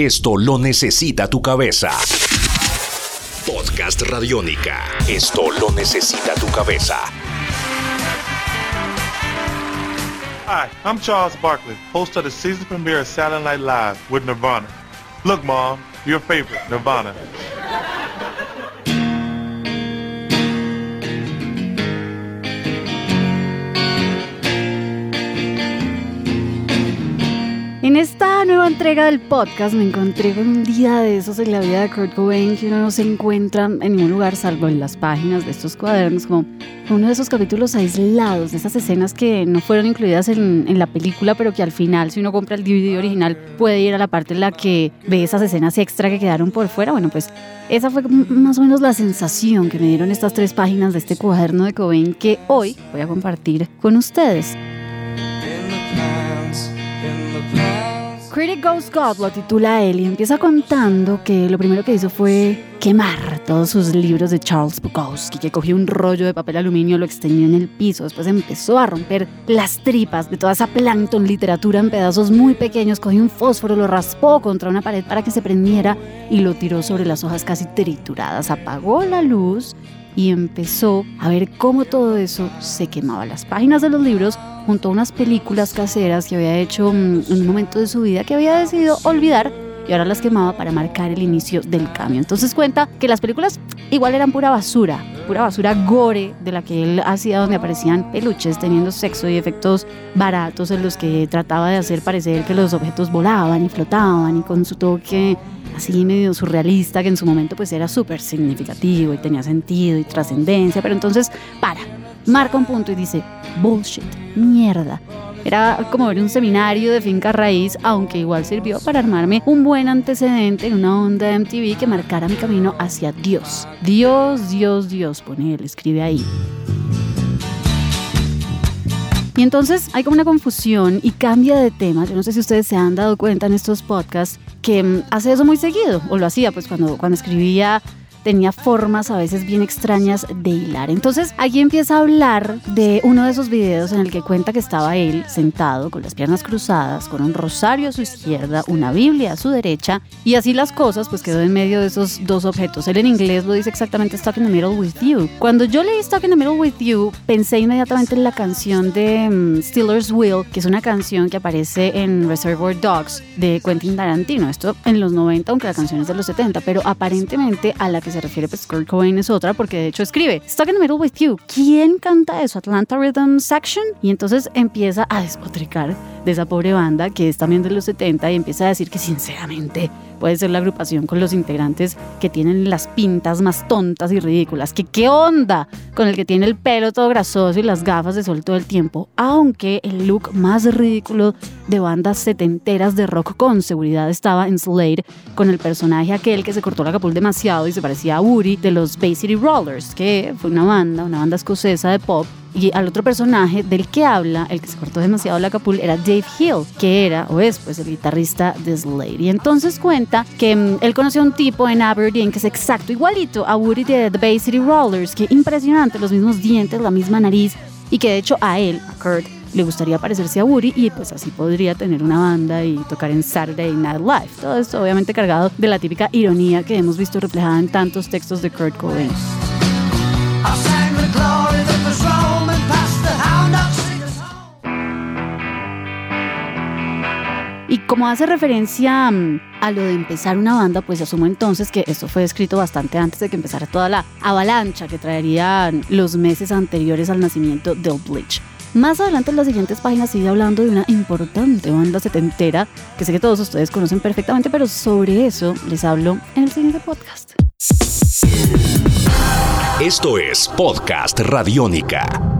Esto lo necesita tu cabeza. Podcast Radiónica. Esto lo necesita tu cabeza. Hi, I'm Charles Barkley, host of the season premiere of Saturday Night Live with Nirvana. Look, Mom, your favorite, Nirvana. Entrega del podcast me encontré con un día de esos en la vida de Kurt Cobain que uno no se encuentra en ningún lugar salvo en las páginas de estos cuadernos, como uno de esos capítulos aislados, de esas escenas que no fueron incluidas en, en la película, pero que al final, si uno compra el DVD original, puede ir a la parte en la que ve esas escenas extra que quedaron por fuera. Bueno, pues esa fue más o menos la sensación que me dieron estas tres páginas de este cuaderno de Cobain que hoy voy a compartir con ustedes. Critic Goes God lo titula él y empieza contando que lo primero que hizo fue quemar todos sus libros de Charles Bukowski, que cogió un rollo de papel aluminio, lo extendió en el piso, después empezó a romper las tripas de toda esa plancton literatura en pedazos muy pequeños, cogió un fósforo, lo raspó contra una pared para que se prendiera y lo tiró sobre las hojas casi trituradas, apagó la luz y empezó a ver cómo todo eso se quemaba. Las páginas de los libros junto a unas películas caseras que había hecho mm, en un momento de su vida que había decidido olvidar y ahora las quemaba para marcar el inicio del cambio. Entonces cuenta que las películas igual eran pura basura, pura basura gore de la que él hacía donde aparecían peluches teniendo sexo y efectos baratos en los que trataba de hacer parecer que los objetos volaban y flotaban y con su toque así medio surrealista que en su momento pues era súper significativo y tenía sentido y trascendencia, pero entonces para, marca un punto y dice, bullshit, mierda. Era como ver un seminario de finca raíz, aunque igual sirvió para armarme un buen antecedente en una onda de MTV que marcara mi camino hacia Dios. Dios, Dios, Dios, pone él, escribe ahí. Y entonces hay como una confusión y cambia de tema. Yo no sé si ustedes se han dado cuenta en estos podcasts que mm, hace eso muy seguido, o lo hacía pues cuando, cuando escribía tenía formas a veces bien extrañas de hilar. Entonces aquí empieza a hablar de uno de esos videos en el que cuenta que estaba él sentado con las piernas cruzadas, con un rosario a su izquierda, una Biblia a su derecha y así las cosas pues quedó en medio de esos dos objetos. Él en inglés lo dice exactamente Stuck in the Middle with You. Cuando yo leí Stuck in the Middle with You pensé inmediatamente en la canción de um, Steelers Will, que es una canción que aparece en Reservoir Dogs de Quentin Tarantino. Esto en los 90, aunque la canción es de los 70, pero aparentemente a la que se refiere pues Kurt Cobain es otra porque de hecho escribe Stuck in the Middle with You. ¿Quién canta eso? Atlanta Rhythm Section. Y entonces empieza a despotricar de esa pobre banda que es también de los 70 y empieza a decir que sinceramente puede ser la agrupación con los integrantes que tienen las pintas más tontas y ridículas. ¿Que qué onda? Con el que tiene el pelo todo grasoso y las gafas de sol todo el tiempo. Aunque el look más ridículo de bandas setenteras de rock con seguridad estaba en Slade con el personaje aquel que se cortó la capul demasiado y se parecía a Woody de los Bay City Rollers, que fue una banda, una banda escocesa de pop y al otro personaje del que habla, el que se cortó demasiado la capul, era Dave Hill, que era o es pues el guitarrista de Slade. Y entonces cuenta que mm, él conoció a un tipo en Aberdeen que es exacto, igualito a Woody de The Bay City Rollers, que impresionante, los mismos dientes, la misma nariz, y que de hecho a él, a Kurt, le gustaría parecerse a Woody y pues así podría tener una banda y tocar en Saturday Night Live. Todo esto obviamente cargado de la típica ironía que hemos visto reflejada en tantos textos de Kurt Cobain. Como hace referencia mm, a lo de empezar una banda, pues asumo entonces que esto fue escrito bastante antes de que empezara toda la avalancha que traerían los meses anteriores al nacimiento del Bleach. Más adelante en las siguientes páginas sigue hablando de una importante banda setentera que sé que todos ustedes conocen perfectamente, pero sobre eso les hablo en el siguiente podcast. Esto es Podcast Radiónica.